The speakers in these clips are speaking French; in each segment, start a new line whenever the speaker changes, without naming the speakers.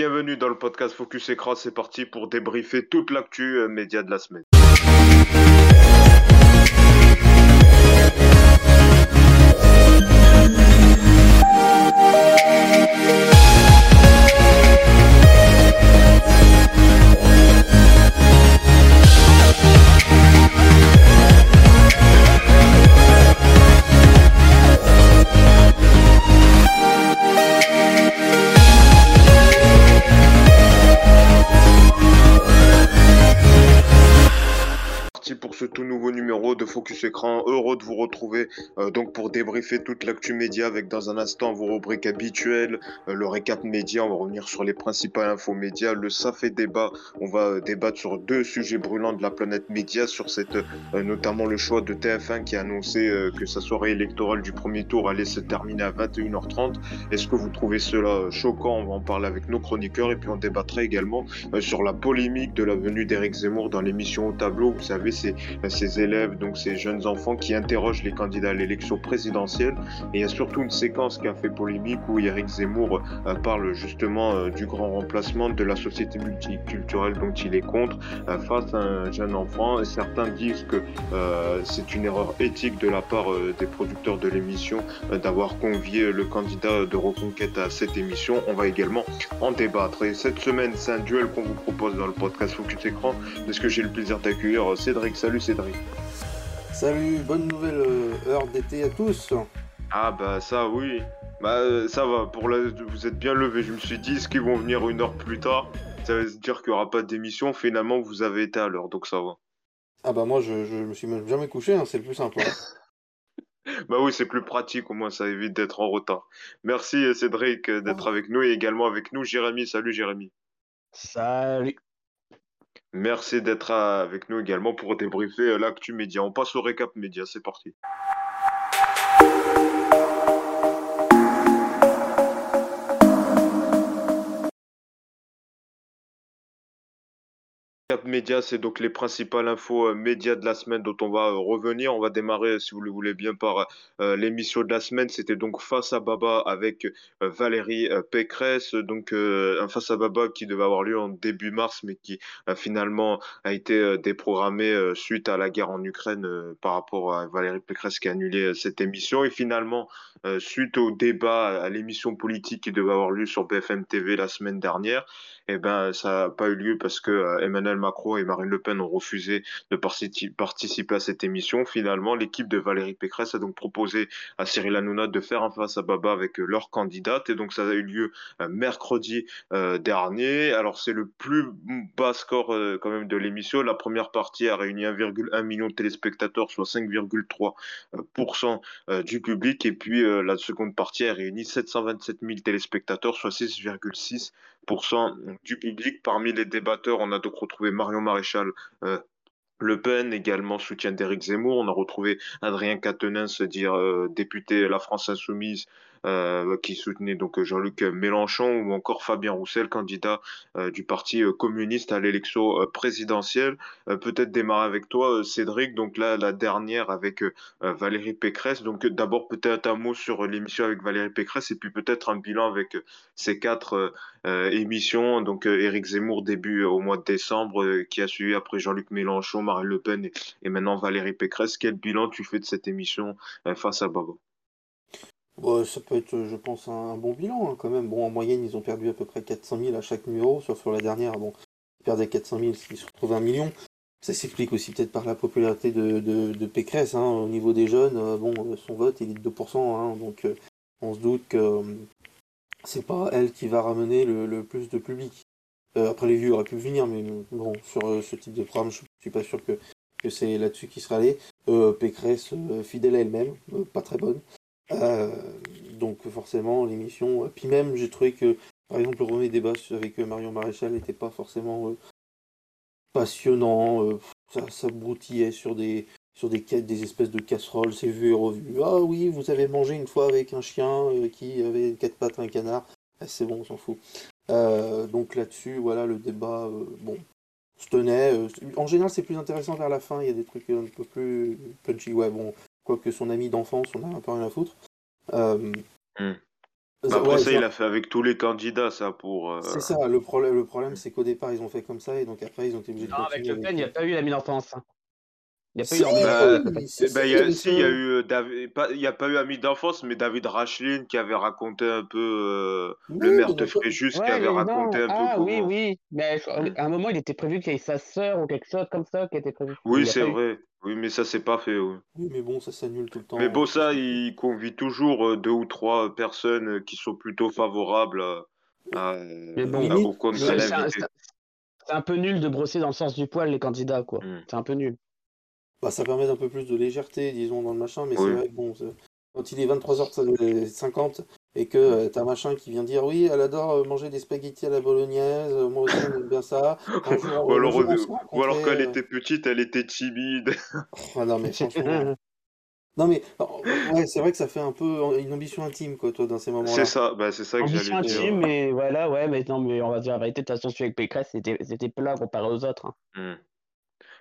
Bienvenue dans le podcast Focus Écran, c'est parti pour débriefer toute l'actu euh, média de la semaine. Retrouver euh, donc pour débriefer toute l'actu média avec dans un instant vos rubriques habituelles, euh, le récap média. On va revenir sur les principales infos médias, le ça fait débat. On va euh, débattre sur deux sujets brûlants de la planète média, sur cette notamment le choix de TF1 qui a annoncé que sa soirée électorale du premier tour allait se terminer à 21h30. Est-ce que vous trouvez cela choquant? On va en parler avec nos chroniqueurs et puis on débattra également sur la polémique de la venue d'Éric Zemmour dans l'émission au tableau. Vous savez, c'est ces élèves, donc ces jeunes enfants qui interrogent les candidats à l'élection présidentielle. Et il y a surtout une séquence qui a fait polémique où Eric Zemmour euh, parle justement euh, du grand remplacement de la société multiculturelle dont il est contre euh, face à un jeune enfant. Et certains disent que c'est une erreur éthique de la part des producteurs de l'émission d'avoir convié le candidat de Reconquête à cette émission. On va également en débattre. Et cette semaine, c'est un duel qu'on vous propose dans le podcast Focus Écran. Est-ce que j'ai le plaisir d'accueillir Cédric Salut Cédric.
Salut, bonne nouvelle euh, heure d'été à tous.
Ah bah ça oui. Bah euh, ça va, pour la... vous êtes bien levé. Je me suis dit, est-ce qu'ils vont venir une heure plus tard? Ça veut dire qu'il n'y aura pas d'émission. Finalement, vous avez été à l'heure, donc ça va.
Ah bah moi, je, je me suis même jamais couché, hein, c'est le plus simple.
Hein. bah oui, c'est plus pratique, au moins ça évite d'être en retard. Merci Cédric d'être avec nous et également avec nous Jérémy. Salut Jérémy.
Salut.
Merci d'être avec nous également pour débriefer euh, l'actu média. On passe au récap média, c'est parti. Cap Média, c'est donc les principales infos euh, médias de la semaine dont on va euh, revenir. On va démarrer, si vous le voulez bien, par euh, l'émission de la semaine. C'était donc Face à Baba avec Valérie Pécresse. Donc un Face à Baba qui devait avoir lieu en début mars, mais qui finalement a été déprogrammé suite à la guerre en Ukraine par rapport à Valérie Pécresse qui a annulé cette émission. Et finalement, suite au débat, à l'émission politique qui devait avoir lieu sur BFM TV la semaine dernière, eh ben, ça n'a pas eu lieu parce que Emmanuel Macron et Marine Le Pen ont refusé de participer à cette émission. Finalement, l'équipe de Valérie Pécresse a donc proposé à Cyril Hanouna de faire un face à Baba avec euh, leur candidate. Et donc, ça a eu lieu euh, mercredi dernier. Alors, c'est le plus bas score quand même de l'émission. La première partie a réuni 1,1 million de téléspectateurs, soit 5,3% du public. Et puis, la seconde partie a réuni 727 000 téléspectateurs, soit 6,6% du public. Parmi les débatteurs, on a donc retrouvé Marion Maréchal. Euh, le Pen également soutien d'Éric Zemmour. On a retrouvé Adrien Quatennens, dire euh, député La France Insoumise, qui soutenait donc Jean-Luc Mélenchon ou encore Fabien Roussel, candidat euh, du Parti euh, communiste à l'élection présidentielle. Peut-être démarrer avec toi, Cédric. Donc là, la dernière avec Valérie Pécresse. Donc d'abord peut-être un mot sur l'émission avec Valérie Pécresse et puis peut-être un bilan avec ces quatre émissions. Donc Éric Zemmour début au mois de décembre, qui a suivi après Jean-Luc Mélenchon, Marine Le Pen et, maintenant Valérie Pécresse. Quel bilan tu fais de cette émission face à Babo
ça peut être, je pense, un, bon bilan hein, quand même. Bon, en moyenne, ils ont perdu à peu près 400 000 à chaque numéro, sauf sur la dernière. Bon, ils perdaient 400 000, ce qui se retrouve un million. Ça s'explique aussi peut-être par la popularité de, de, Pécresse. Hein. Au niveau des jeunes, euh, bon, euh, son vote, il est de 2%. Hein, donc, euh, on se doute que c'est pas elle qui va ramener le, plus de public. après, les vues auraient pu venir, mais bon, sur ce type de programme, je suis pas sûr que, que c'est là-dessus qu'il sera allé. Pécresse, fidèle à elle-même, pas très bonne. Euh, donc forcément l'émission. Puis même j'ai trouvé que par exemple le premier débat avec euh, Marion Maréchal n'était pas forcément euh, passionnant. ça, ça broutillait sur des sur des des espèces de casseroles, c'est vu et revu. Ah oui, vous avez mangé une fois avec un chien qui avait quatre pattes, un canard. Ah, c'est bon, on s'en fout. donc là-dessus, voilà, le débat, bon, se tenait. en général, c'est plus intéressant vers la fin. Il y a des trucs un peu plus punchy. Ouais, bon, quoique son ami d'enfance, on a un peu rien à foutre. Euh, hmm.
Bah, après
Ouais,
ça, il a fait avec tous les candidats, ça, pour... euh,
c'est ça, le problème, le problème c'est qu'au départ ils ont fait comme ça et donc après ils ont été obligés de
Non, avec Le Pen, il n'y a pas eu l'ami d'enfance. hein. Il n'y a pas eu
Si,
Bah,
si,
il a, si, eu David, pas, il y a pas eu Ami d'enfance, mais David Rachlin qui avait raconté un peu euh, le
Oui,
maire
mais
de Fréjus qui avait
mais
raconté
non.
un peu
Ah oui,
comment.
oui. Mais à un moment, il était prévu qu'il y ait sa sœur ou quelque chose comme ça qui était prévu. Mais
Oui, c'est
eu.
vrai. Oui, mais ça, c'est pas fait. oui.
oui, mais bon, ça s'annule tout le
Mais
temps.
bon,
de toute
ça, il convie toujours euh, deux ou trois personnes euh, qui sont plutôt favorables à, à,
Mais bon,
à-
Limite,
un, un- c'est un peu nul de brosser dans le sens du poil les candidats, quoi.
Hmm.
C'est un peu nul.
Bah, ça permet d'un peu plus de légèreté, disons, dans le machin, mais c'est vrai que bon, c'est- quand il est 23h50 et que euh, t'as machin qui vient dire oui, elle adore euh, manger des spaghettis à la bolognaise, euh, moi aussi j'aime bien ça. Un jour,
Ou alors, ou alors
rencontrait,
quand elle était petite, elle était timide.
oh, non mais franchement. Non mais oh, ouais, c'est vrai que ça fait un peu une ambition intime quoi, toi, dans ces
C'est
moments-là.
ça, bah, c'est ça que
Ambition
j'allais dire.
intime, mais voilà, ouais, mais non, mais on va dire la vérité, de toute façon, celui avec Pécresse, c'était c'était plat comparé aux autres. hein.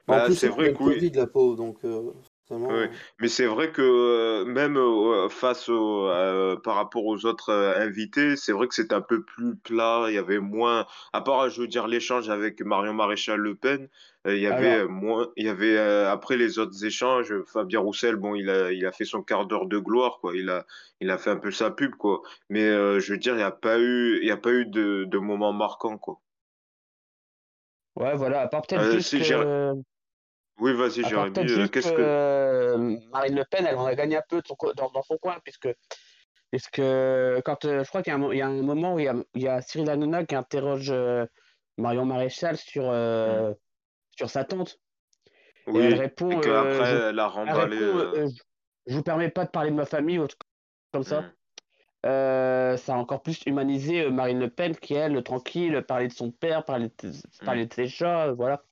En
Bah,
plus,
c'est vrai que oui.
La pauvre, donc euh.
Oui, mais c'est vrai que euh, même euh, face au, euh, par rapport aux autres invités, c'est vrai que c'était un peu plus plat. Il y avait moins, à part, je veux dire, l'échange avec Marion Maréchal Le Pen, il y avait
Alors,
moins, il y avait après les autres échanges, Fabien Roussel, bon, il a, il a fait son quart d'heure de gloire, quoi. Il a, il a fait un peu sa pub, quoi. Mais je veux dire, il n'y a pas eu, il y a pas eu de, de moment marquant, quoi.
ouais, voilà, à part peut-être
Euh,
juste que.
Oui, vas-y, Jérémy, euh, qu'est-ce que,
euh, Marine Le Pen, elle en a gagné un peu dans, dans son coin, puisque, puisque quand euh, je crois qu'il y a un, mo- il y a un moment où il y a, il y a Cyril Hanouna qui interroge euh, Marion Maréchal sur, euh, sur sa tante. Et elle
oui, et
répond, euh,
qu'après,
je,
elle a
elle répond je, vous permets pas de parler de ma famille ou autre comme ça. Euh, ça a encore plus humanisé Marine Le Pen qui, elle, tranquille, parlait de son père, parlait de,
hmm.
parlait de ses chats, voilà,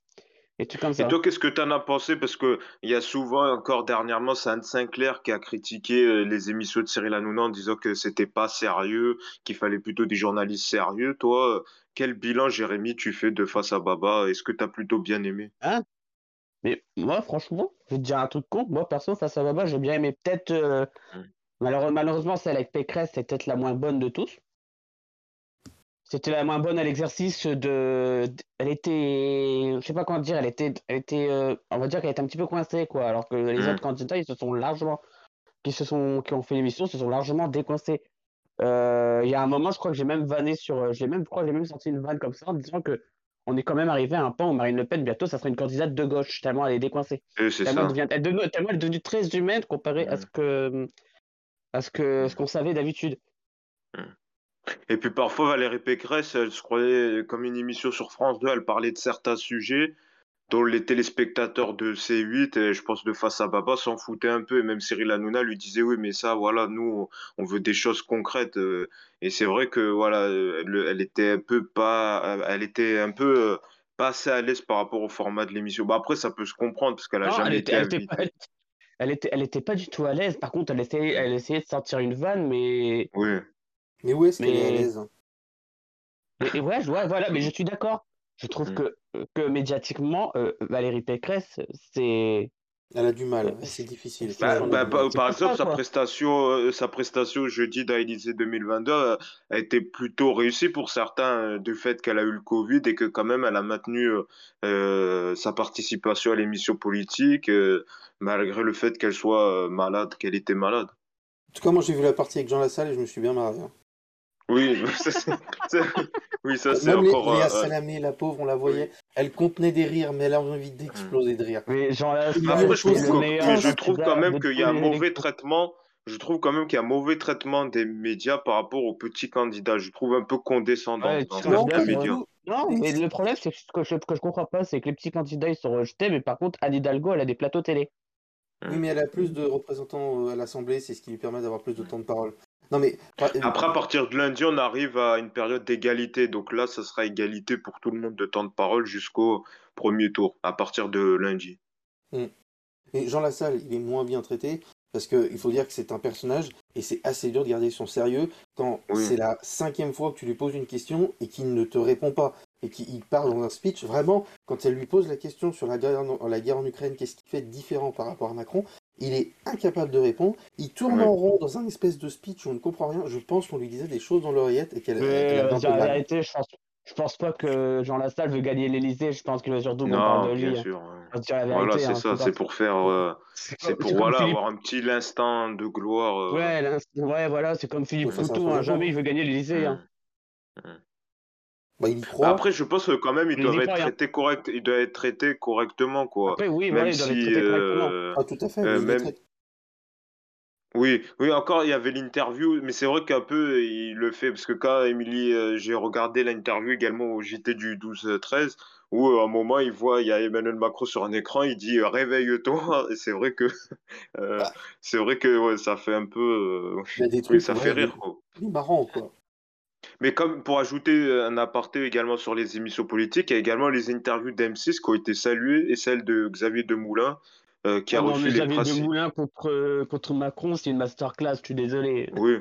et tout comme
Et
ça.
toi, qu'est-ce que tu en as pensé? Parce que il y a souvent, encore dernièrement, c'est Anne Sinclair qui a critiqué euh, les émissions de Cyril Hanouna en disant que c'était pas sérieux, qu'il fallait plutôt des journalistes sérieux. Toi, euh, quel bilan, Jérémy, tu fais de Face à Baba? Est-ce que tu as plutôt bien aimé?
Hein? Mais moi, franchement, je vais te dire un truc con. Moi, perso, face à Baba, j'ai bien aimé. Peut-être, euh, malheure- malheureusement, celle avec Pécresse, c'est peut-être la moins bonne de tous. C'était la moins bonne à l'exercice de. Elle était. Je sais pas comment dire, elle était. Elle était euh, On va dire qu'elle était un petit peu coincée, quoi. Alors que les
Hmm.
autres candidats, ils se sont largement. Qui, se sont... qui ont fait l'émission, se sont largement décoincés. Euh, Il y a un moment, je crois que j'ai même vanné sur. euh, J'ai même, je crois que j'ai même sorti une vanne comme ça en disant que on est quand même arrivé à un point où Marine Le Pen, bientôt, ça sera une candidate de gauche, tellement elle est décoincée.
Et
Tellement elle devient, elle devient- tellement elle est devenue très humaine comparée à
Hmm.
ce que, à ce que, ce qu'on savait d'habitude.
Et puis parfois, Valérie Pécresse, elle se croyait comme une émission sur France 2, elle parlait de certains sujets dont les téléspectateurs de C8, et je pense de Face à Baba, s'en foutaient un peu. Et même Cyril Hanouna lui disait, oui, mais ça, voilà, nous, on veut des choses concrètes. euh. Et c'est vrai que, voilà, elle, elle était un peu pas, elle était un peu euh, pas assez à l'aise par rapport au format de l'émission. Bah, après, ça peut se comprendre parce qu'elle a
Non, elle
jamais
était,
été
elle était pas,
invitée.
elle était, elle était pas du tout à l'aise. Par contre, elle essayait, elle essayait de sortir une vanne, mais,
Oui.
Mais où est-ce qu'elle est à
mais,
l'aise?
mais et ouais, voilà. Mais je suis d'accord. Je trouve
Mm.
que, que médiatiquement, euh, Valérie Pécresse, c'est,
Elle a du mal,
euh,
c'est difficile.
Bah, bah,
du
par exemple,
ça,
sa prestation, euh, sa prestation jeudi dans Élysée 2022 euh, a été plutôt réussie pour certains euh, du fait qu'elle a eu le Covid et que quand même elle a maintenu euh, euh, sa participation à l'émission politique euh, malgré le fait qu'elle soit euh, malade, qu'elle était malade.
En tout cas, moi j'ai vu la partie avec Jean Lassalle et je me suis bien marré. hein.
Oui, ça, c'est- c'est- oui, ça c'est
Même Lé-
encore.
Léa
euh,
Salamé, la pauvre, on la
oui.
voyait, elle contenait des rires, mais elle a envie d'exploser de rire.
Mais
Après, je trouve
le
que,
meilleur
mais je trouve quand même qu'il y a un mauvais traitement. Je trouve quand même qu'il y a un mauvais traitement des médias par rapport aux petits candidats. Je trouve un peu condescendant
Ouais,
dans
Non,
médias.
Non,
Mais
le problème, c'est que ce que je, que je comprends pas, c'est que les petits candidats, ils sont rejetés, mais par contre, Anne Hidalgo, elle a des plateaux télé.
Oui, mais elle a plus de représentants euh, à l'Assemblée, c'est ce qui lui permet d'avoir plus de temps de parole. Non, mais par- euh,
Après, à partir de lundi, on arrive à une période d'égalité. Donc là, ça sera égalité pour tout le monde de temps de parole jusqu'au premier tour, à partir de lundi.
hmm. Et Jean Lassalle, il est moins bien traité parce qu'il faut dire que c'est un personnage et c'est assez dur de garder son sérieux quand
Oui.
c'est la cinquième fois que tu lui poses une question et qu'il ne te répond pas et qu'il parle dans un speech. Vraiment, quand elle lui pose la question sur la guerre en, la guerre en Ukraine, qu'est-ce qui fait de différent par rapport à Macron, Il est incapable de répondre. Il tourne
Ouais.
en rond dans un espèce de speech où on ne comprend rien. Je pense qu'on lui disait des choses dans l'oreillette et qu'elle
Mais euh,
un
dire
peu
la vérité, je pense, je pense pas que Jean Lassalle veut gagner l'Elysée. Je pense qu'il veut surtout qu'on parle de
bien
lui. hein.
sûr. Voilà, c'est
hein.
ça,
C'est
pour faire, euh,
c'est
pour voilà
Philippe.
avoir un petit instant de gloire. euh,
Ouais, voilà, c'est comme Philippe Poutou. Hein. Jamais il veut gagner l'Elysée. Hein.
hmm, hmm.
Bah, il y
Mais
croit.
Après, je pense que quand même, ils
Il y
doivent être traités correct, ils doivent être traités correctement, quoi.
Après, oui,
Même
ils doivent être
si,
traités correctement.
euh,
Ah, tout à fait,
euh, même. Oui, oui, encore, il y avait l'interview, mais c'est vrai qu'un peu, il le fait, parce que quand Émilie, euh, j'ai regardé l'interview également au JT du 12-13, où euh, à un moment, il voit, il y a Emmanuel Macron sur un écran, il dit euh, réveille-toi, et c'est vrai que, euh,
Bah,
c'est vrai que ouais, ça fait un peu, euh,
il y a des
oui,
trucs,
ça
ouais,
fait rire, quoi.
il est marrant, quoi.
Mais comme pour ajouter un aparté également sur les émissions politiques, il y a également les interviews d'M6 qui ont été saluées, et celle de Xavier Demoulin, euh, qui a
Ah non,
reçu les
Xavier. Demoulin contre, euh, contre Macron, c'est une masterclass. Je suis désolé.
Oui.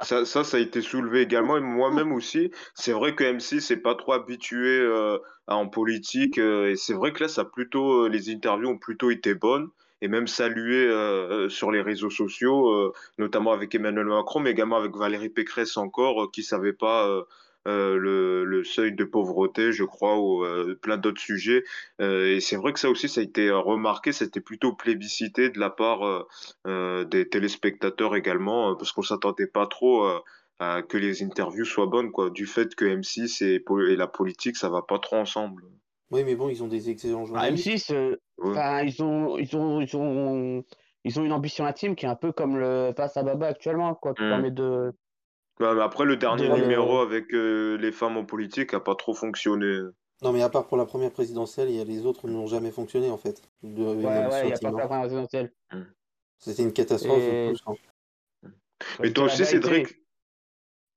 Ça, ça, ça a été soulevé également, et moi-même aussi. C'est vrai que M6 n'est pas trop habitué euh, à- en politique, euh, et c'est vrai que là, ça a plutôt, euh, les interviews ont plutôt été bonnes, et même saluées euh, euh, sur les réseaux sociaux, euh, notamment avec Emmanuel Macron, mais également avec Valérie Pécresse encore, euh, qui savait pas euh, euh, le, le seuil de pauvreté, je crois, ou euh, plein d'autres sujets. Euh, et c'est vrai que ça aussi, ça a été remarqué, c'était plutôt plébiscité de la part euh, euh, des téléspectateurs également, parce qu'on s'attendait pas trop euh, à que les interviews soient bonnes, quoi, du fait que M6 et, la politique, ça va pas trop ensemble.
Oui, mais bon, ils ont des excellents
Ah,
journalistes.
M6, euh,
Ouais.
enfin, ils ont, ils ont, ils ont, ils ont une ambition intime qui est un peu comme le Face à Baba actuellement, quoi, qui
Hmm.
permet de,
Ouais, mais après, le dernier
de,
numéro avec euh, les femmes en politique a pas trop fonctionné.
Non, mais à part pour la première présidentielle, il y a les autres n'ont jamais fonctionné, en fait. De,
ouais, ouais, y a pas la première présidentielle.
Hmm.
C'était une catastrophe
Et
plus. hein.
Mais toi aussi, Cédric,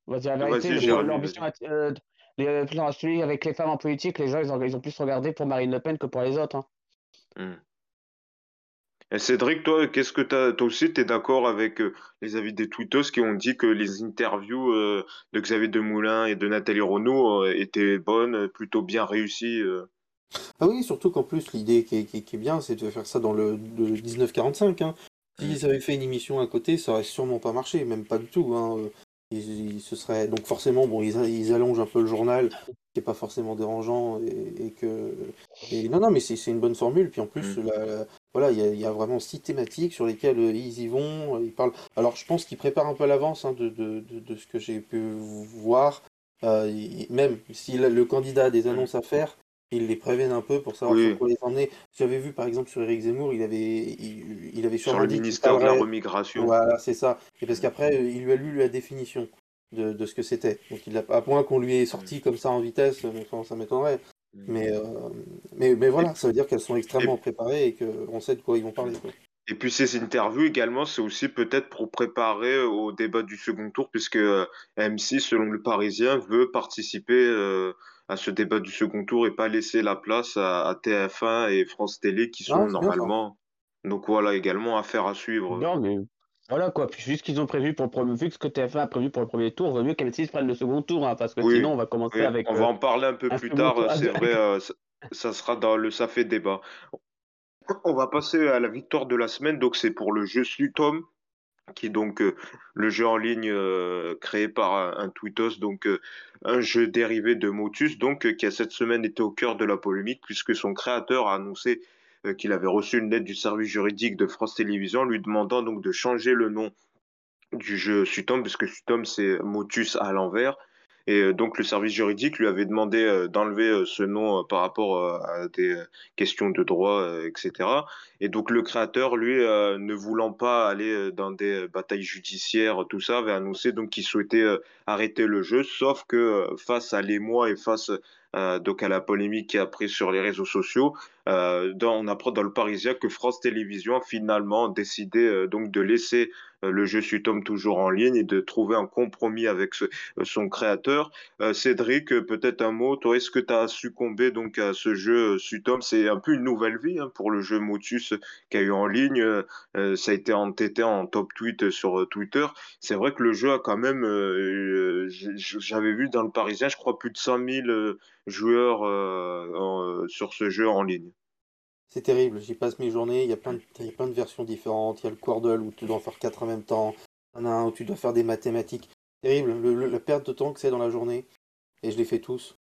on va dire la vérité,
vas-y,
l'ambition,
vas-y.
euh, celui avec les femmes en politique, les gens, ils ont, ils ont plus regardé pour Marine Le Pen que pour les autres. hein.
Hmm. Et Cédric, toi, qu'est-ce que t'as, toi aussi, t'es d'accord avec euh, les avis des tweetos qui ont dit que les interviews euh, de Xavier Demoulin et de Nathalie Renaud euh, étaient bonnes, plutôt bien réussies euh?
Ah oui, surtout qu'en plus, l'idée qui est, qui est- qui est bien, c'est de faire ça dans le, le 1945. Hein. S'ils avaient fait une émission à côté, ça aurait sûrement pas marché, même pas du tout. Hein. Ils, ils se seraient... Donc forcément, bon, ils, ils allongent un peu le journal, qui est pas forcément dérangeant, et, et que... Et non, non, mais c'est une bonne formule. Puis en plus,
Mm.
la- la- voilà, il y a, il y a vraiment six thématiques sur lesquelles euh, ils y vont. euh, Ils parlent... Alors, je pense qu'ils préparent un peu à l'avance hein, de, de, de, de ce que j'ai pu voir. Euh, même si le le candidat a des annonces à faire, ils les préviennent un peu pour savoir
Oui.
sur quoi les emmener. J'avais vu par exemple sur Éric Zemmour, il avait, il, il avait
sur le ministère de la remigration.
Voilà, c'est ça. Et parce qu'après, euh, il lui a lu la définition de, de ce que c'était. Donc il a, à point qu'on lui est sorti comme ça en vitesse, euh, ça m'étonnerait. Mais, euh, mais, mais voilà, ça veut dire qu'elles sont extrêmement préparées et qu'on sait de quoi ils vont parler. quoi.
Et puis ces interviews également, c'est aussi peut-être pour préparer au débat du second tour, puisque euh, M6, selon le Parisien, veut participer euh, à ce débat du second tour et pas laisser la place à, à TF1 et France Télé qui sont
Ah,
normalement. Donc voilà, également affaire à suivre.
Non, mais voilà quoi. Puis vu ce qu'ils ont prévu pour le premier, vu que ce que TF1 a prévu pour le premier tour, vaut mieux qu'M6 prenne le second tour, hein, parce que
Oui,
sinon on va commencer
Oui,
avec.
on
euh,
va en parler un peu
un
plus tard, c'est vrai, euh, ça, ça sera dans le Ça fait débat. On va passer à la victoire de la semaine, donc c'est pour le jeu Slutom, qui est donc euh, le jeu en ligne euh, créé par un, un tweetos, donc euh, un jeu dérivé de Motus, donc qui a cette semaine été au cœur de la polémique, puisque son créateur a annoncé qu'il avait reçu une lettre du service juridique de France Télévisions lui demandant donc de changer le nom du jeu Sutom, parce que Sutom c'est Motus à l'envers. Et euh, donc le service juridique lui avait demandé euh, d'enlever euh, ce nom par rapport à des questions de droit, etc. Et donc le créateur, lui, ne voulant pas aller dans des batailles judiciaires, tout ça, avait annoncé donc qu'il souhaitait arrêter le jeu, sauf que face à l'émoi et face euh, donc à la polémique qui a pris sur les réseaux sociaux, euh, on apprend dans le Parisien que France Télévisions a finalement décidé euh, donc de laisser le jeu Sutom toujours en ligne et de trouver un compromis avec son créateur. Cédric, peut-être un mot, toi, est-ce que tu as succombé donc à ce jeu Sutom C'est un peu une nouvelle vie hein, pour le jeu Motus qu'il y a eu en ligne. Ça a été entêté en top tweet sur Twitter. C'est vrai que le jeu a quand même, j'avais vu dans le Parisien, je crois plus de 100 000 euh, joueurs euh, en- sur ce jeu en ligne.
C'est terrible, j'y passe mes journées, il y, a plein de, il y a plein de versions différentes, il y a le Quordle où tu dois en faire quatre en même temps, il y en a un où tu dois faire des mathématiques. Terrible, le- le- la perte de temps que c'est dans la journée, et je les fais tous.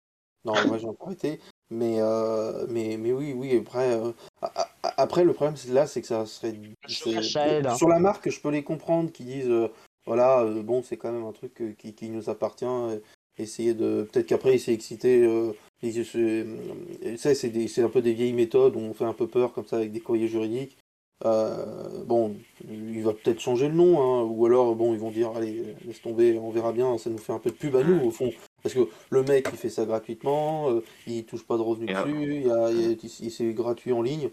Non, moi j'ai encore été, mais, euh, mais, mais oui, oui, après, euh, après le problème c'est- là, c'est que ça serait...
hein.
Sur la marque, je peux les comprendre, qui disent, euh, voilà, euh, bon, c'est quand même un truc euh, qui, qui nous appartient, euh, essayer de... Peut-être qu'après il s'est excité... euh, c'est- euh, ça, c'est un peu des vieilles méthodes où on fait un peu peur comme ça avec des courriers juridiques. Euh, bon, il va peut-être changer le nom, hein, ou alors bon, ils vont dire allez, laisse tomber, on verra bien, ça nous fait un peu de pub à nous au fond. Parce que le mec il fait ça gratuitement, euh, il touche pas de revenus
après-
dessus, il il- c'est gratuit en ligne.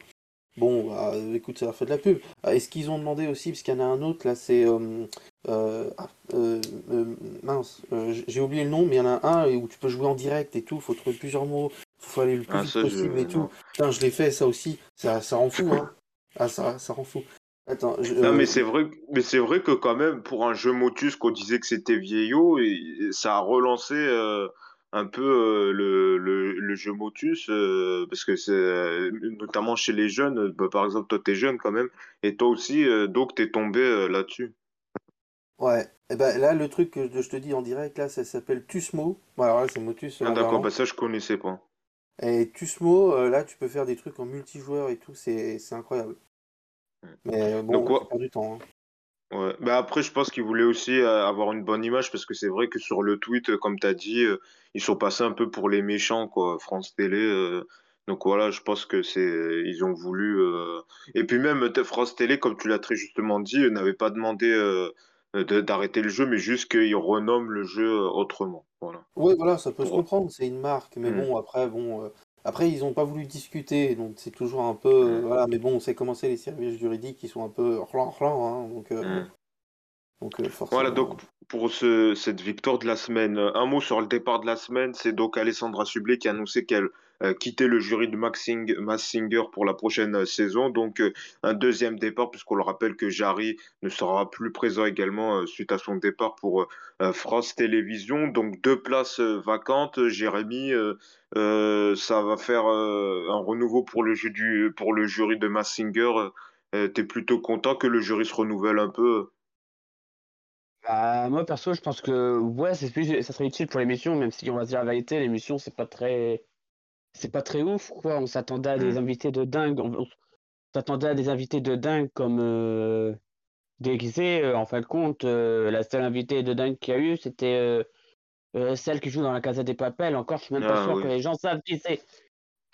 Bon, bah, écoute, ça leur fait de la pub. Ah, Est-ce qu'ils ont demandé aussi, parce qu'il y en a un autre là, c'est. euh, euh, ah, euh, euh, mince, euh, j'ai oublié le nom, mais il y en a un où tu peux jouer en direct et tout, faut trouver plusieurs mots, faut aller le plus
Ah,
vite
je-
possible et tout.
non.
Putain, je l'ai fait ça aussi, ça, ça rend fou, hein. Ah, ça, ça rend fou. Attends, je-
Non,
euh,
mais c'est vrai, mais c'est vrai que quand même, pour un jeu Motus qu'on disait que c'était vieillot, et, ça a relancé euh, un peu euh, le, le, le jeu Motus, euh, parce que c'est euh, notamment chez les jeunes, bah, par exemple, toi t'es jeune quand même, et toi aussi, donc t'es tombé euh, là-dessus.
Ouais, et ben là, le truc que je te dis en direct, là, ça s'appelle Tusmo. Bon, alors là, c'est Motus.
Ah, d'accord, bah ça je connaissais pas.
Et Tusmo, euh, là, tu peux faire des trucs en multijoueur et tout, c'est incroyable. Mais bon,
Donc, quoi-
tu du temps. hein.
Ouais. Bah après, je pense qu'ils voulaient aussi euh, avoir une bonne image parce que c'est vrai que sur le tweet, euh, comme tu as dit, euh, ils sont passés un peu pour les méchants, quoi, France Télé. donc voilà, je pense que c'est, ils ont voulu. Et puis même France Télé, comme tu l'as très justement dit, n'avait pas demandé de- d'arrêter le jeu, mais juste qu'ils renomment le jeu autrement. Voilà.
Oui, voilà, ça peut se comprendre, c'est une marque, mais
Mm.
bon, après, bon, après, ils ont pas voulu discuter, donc c'est toujours un peu, euh, voilà, mais bon, on sait comment c'est les services juridiques qui sont un peu rlan, rlan, hein, donc, euh,
Mm.
Donc euh, forcément.
Voilà, donc pour ce, cette victoire de la semaine, euh, un mot sur le départ de la semaine, c'est donc Alessandra Sublet qui a annoncé qu'elle euh, quittait le jury de Max Sing- Mass Singer pour la prochaine euh, saison. Donc euh, un deuxième départ, puisqu'on le rappelle que Jarry ne sera plus présent également euh, suite à son départ pour euh, euh, France Télévisions. Donc deux places euh, vacantes. Jérémy, euh, euh, ça va faire euh, un renouveau pour le, jeu du, pour le jury de Mass Singer. Euh, T'es plutôt content que le jury se renouvelle un peu
Bah, moi perso, je pense que ouais, c'est plus, ça serait utile pour l'émission, même si on va se dire la vérité, l'émission c'est pas très, c'est pas très ouf quoi. On s'attendait à des
Mm.
invités de dingue, on, on s'attendait à des invités de dingue comme euh, déguisés. euh, en fin de compte, euh, la seule invitée de dingue qu'il y a eu, c'était euh, euh, celle qui joue dans la Casa des Papel. Encore, je suis même pas
Ah,
sûr
oui.
que les gens savent qui c'est.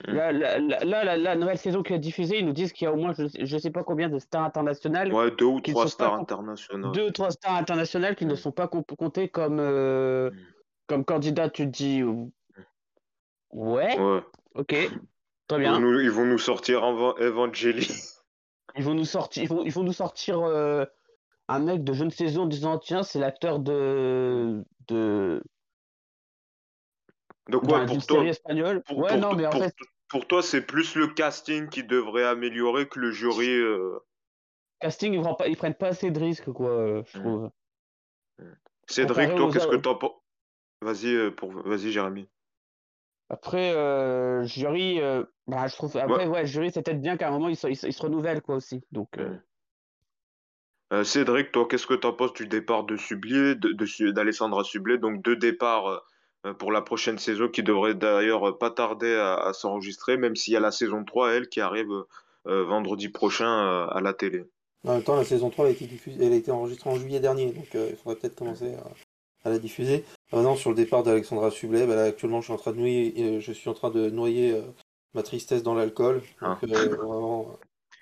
Mm.
Là, là, là, la, nouvelle saison qui est diffusée, ils nous disent qu'il y a au moins je, je sais pas combien de stars internationales.
Ouais, deux ou
ne
trois stars internationales.
deux ou trois stars internationales qui ne
Mm.
sont pas comp- comptées comme, euh,
Mm.
comme candidats, tu te dis ouais,
Ouais.
ok, très
Ils vont
bien.
nous, ils vont nous sortir Evan- Evangeli.
Ils vont nous sortir, ils vont, ils vont nous sortir euh, un mec de jeune saison en disant tiens, c'est l'acteur de, de
Donc ouais, pour toi,
série espagnole.
pour,
ouais,
pour-
non, mais en
pour-
fait,
pour toi, c'est plus le casting qui devrait améliorer que le jury. euh.
casting, ils prennent pas, ils prennent pas assez de risques, quoi, euh, je
Mm.
trouve.
Cédric,
Comparé
toi, qu'est-ce que t'en penses Vas-y, euh, pour... vas-y, Jérémy.
Après, euh, jury, euh, bah, je trouve. Après, ouais, jury, c'est peut-être bien qu'à un moment, ils se, ils se- ils se renouvellent, quoi, aussi. Donc, euh,
Mm. Euh, Cédric, toi, qu'est-ce que t'en penses du départ de Sublé, de, de Su- d'Alessandra Sublet, donc deux départs pour la prochaine saison qui devrait d'ailleurs pas tarder à, à s'enregistrer, même s'il y a la saison 3, elle, qui arrive euh, vendredi prochain euh, à la télé.
En même temps, la saison 3 elle a été, diffusée, elle a été enregistrée en juillet dernier, donc euh, il faudrait peut-être commencer à, à la diffuser. Maintenant, sur le départ d'Alexandra Sublet, bah là, actuellement, je suis en train de noyer, euh, je suis en train de noyer euh, ma tristesse dans l'alcool.
Ah.
euh, vraiment,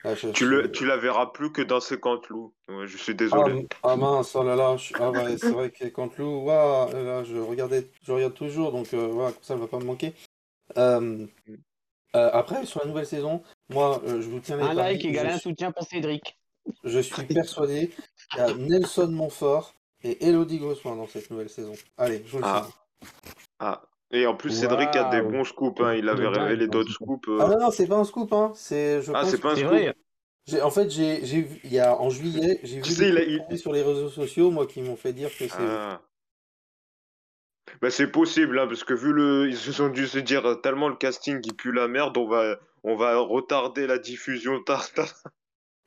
je-
Tu,
je-
le, tu la verras plus que dans ce Canteloup. Ouais, je suis
Ah,
désolé.
ah mince, oh là là, je- ah ouais, c'est vrai que Canteloup, waouh, là, je regardais, je regarde toujours, donc euh, voilà, comme ça, elle va pas me manquer. Euh, euh, après, sur la nouvelle saison, moi, euh, je vous tiens les
un
paris,
like égale un
suis-
soutien pour Cédric.
Je suis persuadé qu'il y a Nelson Montfort et Elodie Gosselin dans cette nouvelle saison. Allez, je vous le
Ah.
dis.
Ah. Et en plus, Cédric a des bons scoops. Hein. Il avait révélé d'autres scoops. euh.
Ah non, non, c'est pas un scoop, hein. C'est, je
Ah,
pense
c'est pas un scoop.
vrai.
j'ai- en fait, j'ai, j'ai vu, il y a, en juillet, j'ai vu
sais,
des
il
sur les réseaux sociaux, moi, qui m'ont fait dire que c'est...
Ah. Bah, c'est possible, hein, parce que vu le, ils se sont dû se dire tellement le casting qui pue la merde, on va, on va retarder la diffusion tard, tard.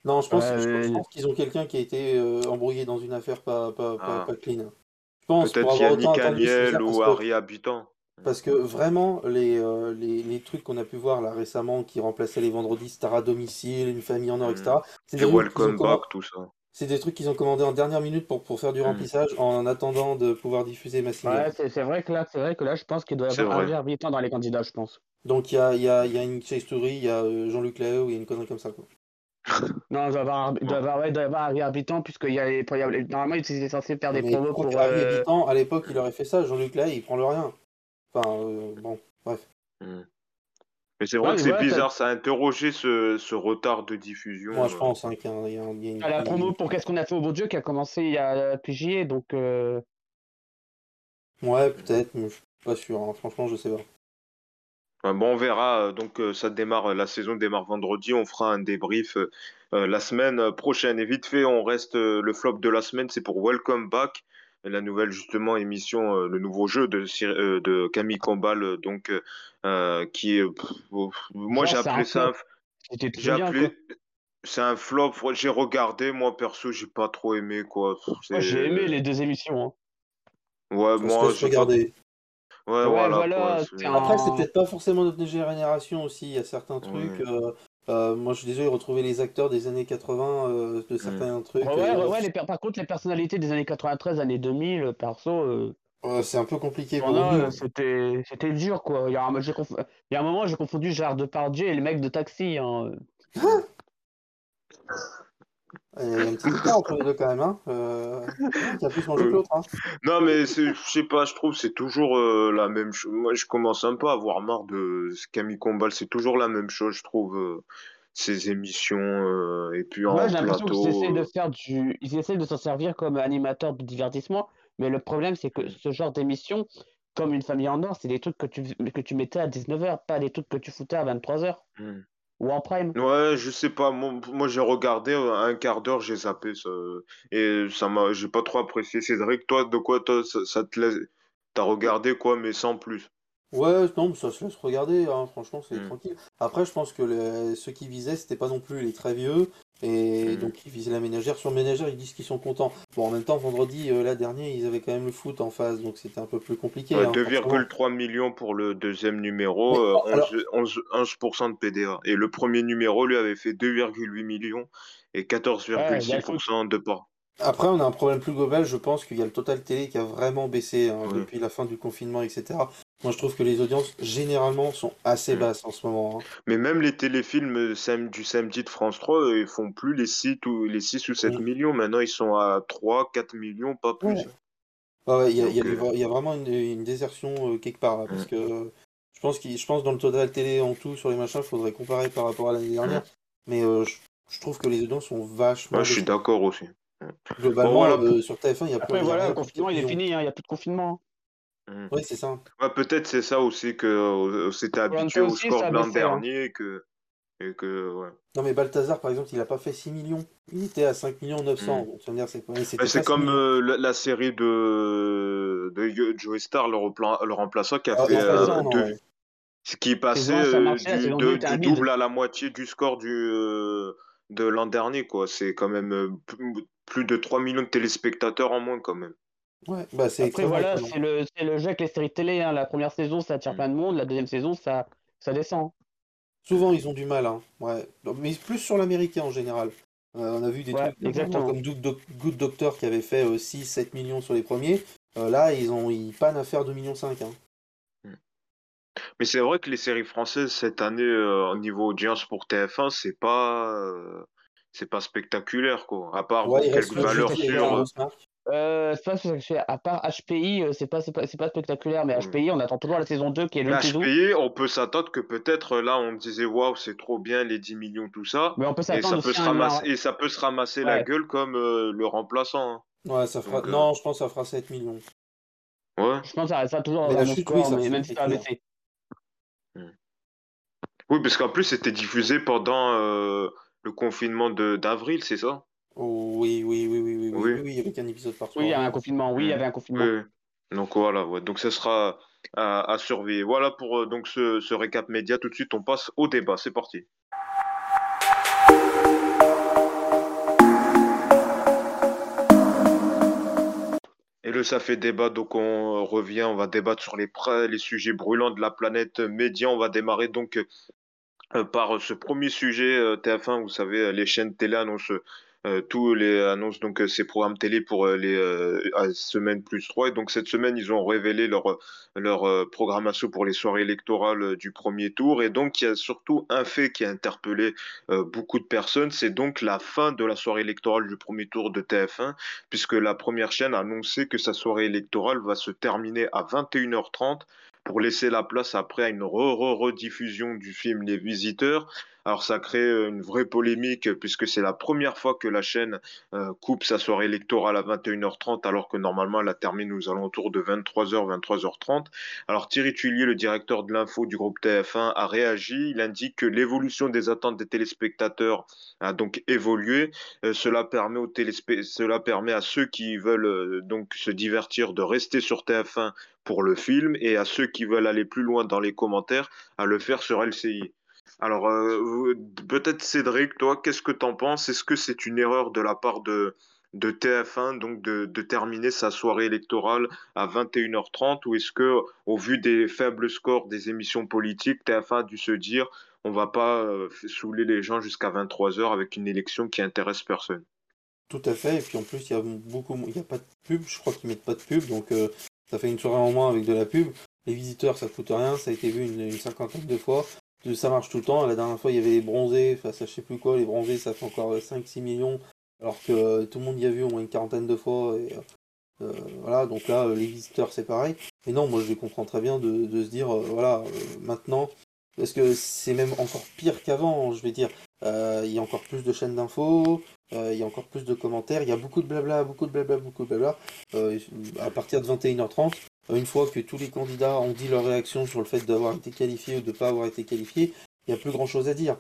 Non, je pense,
Ouais,
je,
mais-
je pense qu'ils ont quelqu'un qui a été euh, embrouillé dans une affaire pas, pas, pas,
Ah.
pas clean. Je pense, pour
Peut-être Yannick
parce
ou Harry Habitant.
Parce que vraiment, les, euh, les, les trucs qu'on a pu voir là récemment qui remplaçaient les vendredis Star à domicile, une famille en or,
Mm.
etc. C'est
Et
des, trucs qu'ils ont
Welcome
commandé-
Back, tout ça.
c'est des trucs qu'ils ont commandés en dernière minute pour, pour faire du
Mm.
remplissage en attendant de pouvoir diffuser massivement.
Ouais, c'est c'est vrai que là, c'est vrai que là, je pense qu'il doit y
C'est
avoir. Harvey Habitant dans les candidats, je pense.
Donc il y a, il y, a, il y a une Chase Story, il y a euh, Jean-Luc Lahaye, il y a une connerie comme ça. Quoi.
Non, il doit y avoir, il doit y avoir, ouais, il doit y avoir Harvey Habitant, puisqu'il y a les, il y a les- normalement, il était censé faire des promos pour.
Harry
euh,
Habitant, à l'époque, il aurait fait ça. Jean-Luc Lahaye, il prend le rien. Enfin, euh, bon, bref.
Mm. Mais c'est vrai
Ouais,
que c'est bizarre, ça a interrogé ce, ce retard de diffusion.
Moi, je
euh.
pense hein, qu'il y a, y y une.
à la promo pour Qu'est-ce qu'on a fait au bon Dieu qui a commencé il y a juillet, donc. euh,
Ouais, peut-être, mais je suis pas sûr. hein. Franchement, je sais pas.
Ouais, bon, on verra. Donc, ça démarre, la saison démarre vendredi. On fera un débrief euh, la semaine prochaine. Et vite fait, on reste euh, le flop de la semaine, c'est pour Welcome Back, la nouvelle justement émission, euh, le nouveau jeu de, euh, de Camille Combal, euh, donc qui est, pff, moi j'ai appelé ça, un,
flop. C'était
j'ai
très bien,
appelé, c'est un flop. J'ai regardé, moi perso, j'ai pas trop aimé quoi.
Moi, j'ai aimé les deux émissions. hein.
Ouais, moi, j'ai pas-
regarder.
Ouais,
Ouais,
voilà,
voilà,
quoi.
c'est
c'est-
un-
Après, c'est peut-être pas forcément notre génération aussi. Il y a certains trucs.
Ouais.
euh, euh, moi, je suis désolé de retrouver les acteurs des années 80 euh, de certains trucs.
Ouais, ouais,
euh,
ouais, les per- par contre, les personnalités des années 93, années 2000, perso, euh,
euh, c'est un peu compliqué pour nous.
c'était c'était dur, quoi. Il y a un, j'ai conf- il y a un moment, j'ai confondu Gérard Depardieu et le mec de Taxi. Hein?
Il y a un petit écart entre les deux quand même. Hein. Euh, qui a plus mangé que l'autre. Hein.
Non, mais je sais pas, je trouve c'est toujours euh, la même chose. Moi, je commence un peu à avoir marre de ce Camille Combal. C'est toujours la même chose, je trouve. euh, ces émissions euh, et puis en
Moi, j'ai l'impression
plateau.
qu'ils essaient de faire du. Ils essaient de s'en servir comme animateur de divertissement, mais le problème, c'est que ce genre d'émission, comme Une famille en or, c'est des trucs que tu, que tu mettais à 19h, pas des trucs que tu foutais à 23h
hmm.
Ou en prime.
Ouais, je sais pas. Moi, j'ai regardé euh, un quart d'heure, j'ai zappé ça et ça m'a, j'ai pas trop apprécié. Cédric, toi, de quoi toi, ça, ça te laisse, t'as regardé quoi, mais sans plus?
Ouais, non, mais ça se laisse regarder. Hein. Franchement, c'est
Mm.
tranquille. Après, je pense que les- ceux qui visaient, c'était pas non plus les très vieux. Et
Mm.
donc, ils visaient la ménagère. Sur ménagère, ils disent qu'ils sont contents. Bon, en même temps, vendredi, euh, là, dernier, ils avaient quand même le foot en face. Donc, c'était un peu plus compliqué.
Ouais,
hein, forcément.
2,3 millions pour le deuxième numéro,
Mais,
euh,
alors-
11, 11, 11% de PDA. Et le premier numéro, lui, avait fait 2,8 millions et 14,6% de part.
Après, on a un problème plus global. Je pense qu'il y a le total télé qui a vraiment baissé hein,
Oui.
depuis la fin du confinement, etc. Moi, je trouve que les audiences, généralement, sont assez
Mm.
basses en ce moment. hein.
Mais même les téléfilms euh, sam- du samedi de France 3, euh, ils font plus les 6 ou, les 6 ou 7
Mm.
millions. Maintenant, ils sont à 3, 4 millions, pas plus.
Ouais. Ouais, ouais, il y a, il y a
Donc,
des-
euh,
il y a vraiment une, une désertion euh, quelque part là, parce
Mm.
que euh, je pense qu'il, je pense dans le total télé en tout sur les machins, il faudrait comparer par rapport à l'année dernière. Mais euh, je, je trouve que les audiences sont vachement.
Moi, je suis
baissées.
d'accord aussi.
Globalement,
Bon, voilà,
euh, sur TF1, il y a
Après,
plus
voilà,
rien
le confinement, il est
millions.
fini, hein, il n'y a plus de confinement.
Mm.
Oui, c'est ça.
Ouais, peut-être c'est ça aussi que euh, c'était habitué au score de l'an
hein.
dernier que, et que ouais.
Non, mais Balthazar, par exemple, il a pas fait 6 millions. Il était à 5 millions 900.
Mm.
Donc, ça veut dire, c'est pas- c'était
Bah, c'est
pas 6
comme
millions.
euh, la, la série de, de Joey Star, le, replan- le remplaçant, qui a
Ah,
fait euh, deux-
ouais.
ce qui est passé euh, du, de- double à la moitié du score du, euh, de l'an dernier, quoi. C'est quand même euh, plus, plus de 3 millions de téléspectateurs en moins, quand même.
Ouais, bah, c'est
Après, voilà, c'est le, c'est le jeu avec les séries télé. hein. La première saison, ça attire
Mm.
plein de monde. La deuxième saison, ça, ça descend.
Souvent, ils ont du mal, hein. Ouais. Donc, Mais plus sur l'américain en général. Euh, on a vu des
Ouais,
trucs
exactement.
comme Good, Doc- Good Doctor qui avait fait 6-7 millions sur les premiers. Euh, là, ils ont ils pannent à faire 2 millions 5. Hein.
Mais c'est vrai que les séries françaises cette année, euh, au niveau audience pour TF1, c'est pas, euh, c'est pas spectaculaire, quoi. À part
Ouais,
quelques
le
valeurs sûres. Euh,
c'est pas spectaculaire. À part HPI, euh, c'est pas, c'est pas, c'est pas spectaculaire, mais. HPI, on attend toujours la saison 2 qui est le
Mais
26 août.
HPI, on peut s'attendre que peut-être là, on disait waouh, c'est trop bien les 10 millions, tout ça.
Mais on peut
Et
s'attendre
ça, peut se ramasser, et ça peut se ramasser la gueule comme euh, le remplaçant. hein.
Ouais, ça fera...
Donc, euh,
Non, je pense que ça fera 7 millions.
Ouais.
Je pense que ça restera toujours dans
la
mon
chute,
score,
oui, ça
mais
fait
même si ça a baissé.
Oui, parce qu'en plus, c'était diffusé pendant euh, le confinement de d'avril, c'est ça?
Oh, oui, oui, oui, oui, oui, oui,
Oui.
avec un épisode par
Oui, il y avait un confinement. Oui, il y avait un confinement.
Oui. Donc voilà, ouais. Donc ce sera à, à surveiller. Voilà pour euh, donc ce, ce récap média. Tout de suite, on passe au débat. C'est parti. Et le ça fait débat, donc on revient, on va débattre sur les, les sujets brûlants de la planète média. On va démarrer donc euh, par ce premier sujet euh, TF1. Vous savez, euh, les chaînes télé annoncent euh, tous les annoncent donc euh, ces programmes télé pour euh, les à semaine plus 3. Et donc cette semaine, ils ont révélé leur leur programmation pour les soirées électorales du premier tour. Et donc il y a surtout un fait qui a interpellé beaucoup de personnes, c'est donc la fin de la soirée électorale du premier tour de TF1, puisque la première chaîne a annoncé que sa soirée électorale va se terminer à 21h30 pour laisser la place après à une re-re-rediffusion du film Les Visiteurs. Alors ça crée une vraie polémique puisque c'est la première fois que la chaîne coupe sa soirée électorale à 21h30 alors que normalement elle termine aux alentours de 23h, 23h30. Alors Thierry Tuilier, le directeur de l'info du groupe TF1, a réagi. Il indique que l'évolution des attentes des téléspectateurs a donc évolué. Euh, cela permet aux cela permet à ceux qui veulent donc se divertir de rester sur TF1 pour le film et à ceux qui veulent aller plus loin dans les commentaires à le faire sur LCI. Alors, euh, peut-être Cédric, toi, qu'est-ce que t'en penses? Est-ce que c'est une erreur de la part de, de TF1 donc de, terminer sa soirée électorale à 21h30 ou est-ce que, au vu des faibles scores des émissions politiques, TF1 a dû se dire on va pas euh, saouler les gens jusqu'à 23h avec une élection qui intéresse personne?
Tout à fait, et puis en plus, il y a beaucoup, il a pas de pub, je crois qu'ils mettent pas de pub, donc euh, ça fait une soirée en moins avec de la pub. Les visiteurs, ça coûte rien, ça a été vu une, cinquantaine de fois, ça marche tout le temps. La dernière fois, il y avait les bronzés, face à je sais plus quoi, les bronzés, ça fait encore euh, cinq six millions, alors que euh, tout le monde y a vu au moins une quarantaine de fois, et euh, euh, voilà, donc là, euh, les visiteurs, c'est pareil. Et non, moi, je les comprends très bien de, de se dire, euh, voilà, euh, maintenant, parce que c'est même encore pire qu'avant, je vais dire. Euh, Il y a encore plus de chaînes d'infos, euh, il y a encore plus de commentaires, il y a beaucoup de blabla, beaucoup de blabla, beaucoup de blabla. Euh, à partir de 21h30, euh, une fois que tous les candidats ont dit leur réaction sur le fait d'avoir été qualifiés ou de ne pas avoir été qualifiés, il n'y a plus grand chose à dire.